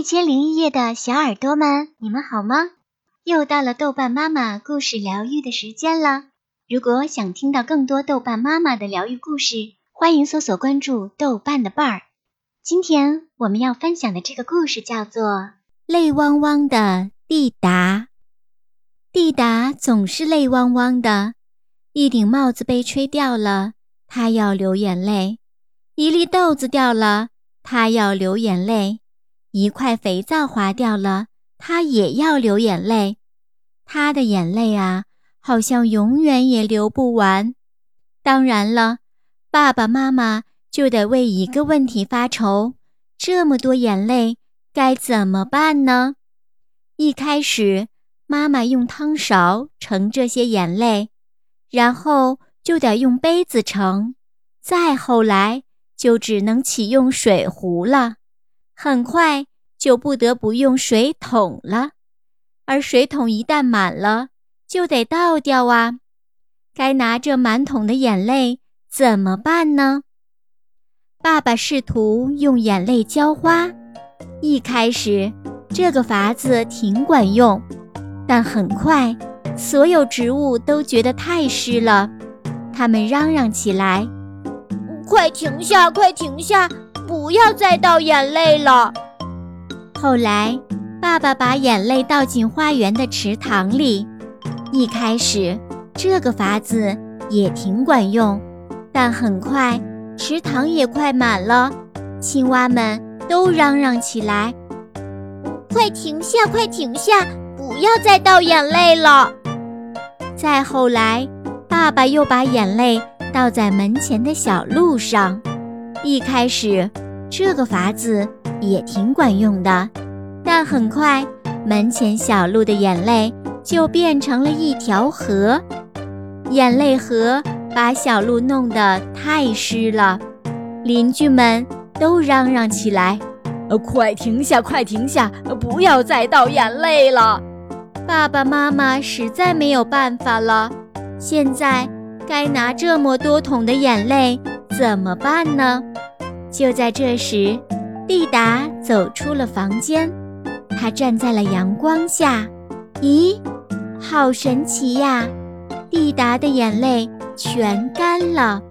一千零一夜的小耳朵们，你们好吗？又到了豆瓣妈妈故事疗愈的时间了。如果想听到更多豆瓣妈妈的疗愈故事，欢迎搜索关注豆瓣的伴儿。今天我们要分享的这个故事叫做《泪汪汪的蒂达》。蒂达总是泪汪汪的，一顶帽子被吹掉了，她要流眼泪；一粒豆子掉了，她要流眼泪。一块肥皂滑掉了，他也要流眼泪。他的眼泪啊，好像永远也流不完。当然了，爸爸妈妈就得为一个问题发愁：这么多眼泪该怎么办呢？一开始，妈妈用汤勺盛这些眼泪，然后就得用杯子盛，再后来就只能启用水壶了。很快就不得不用水桶了，而水桶一旦满了，就得倒掉啊！该拿这满桶的眼泪怎么办呢？爸爸试图用眼泪浇花，一开始这个法子挺管用，但很快所有植物都觉得太湿了，他们嚷嚷起来：“快停下，快停下！”不要再倒眼泪了。后来，爸爸把眼泪倒进花园的池塘里。一开始，这个法子也挺管用，但很快池塘也快满了，青蛙们都嚷嚷起来：“快停下，快停下！不要再倒眼泪了。”再后来，爸爸又把眼泪倒在门前的小路上。一开始，这个法子也挺管用的，但很快，门前小路的眼泪就变成了一条河，眼泪河把小路弄得太湿了，邻居们都嚷嚷起来：“呃，快停下，快停下，不要再倒眼泪了！”爸爸妈妈实在没有办法了，现在该拿这么多桶的眼泪。怎么办呢？就在这时，蒂达走出了房间。他站在了阳光下。咦，好神奇呀！蒂达的眼泪全干了，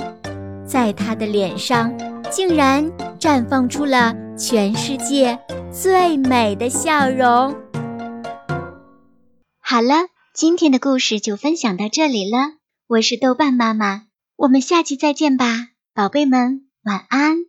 在他的脸上竟然绽放出了全世界最美的笑容。好了，今天的故事就分享到这里了。我是豆瓣妈妈，我们下期再见吧。宝贝们，晚安。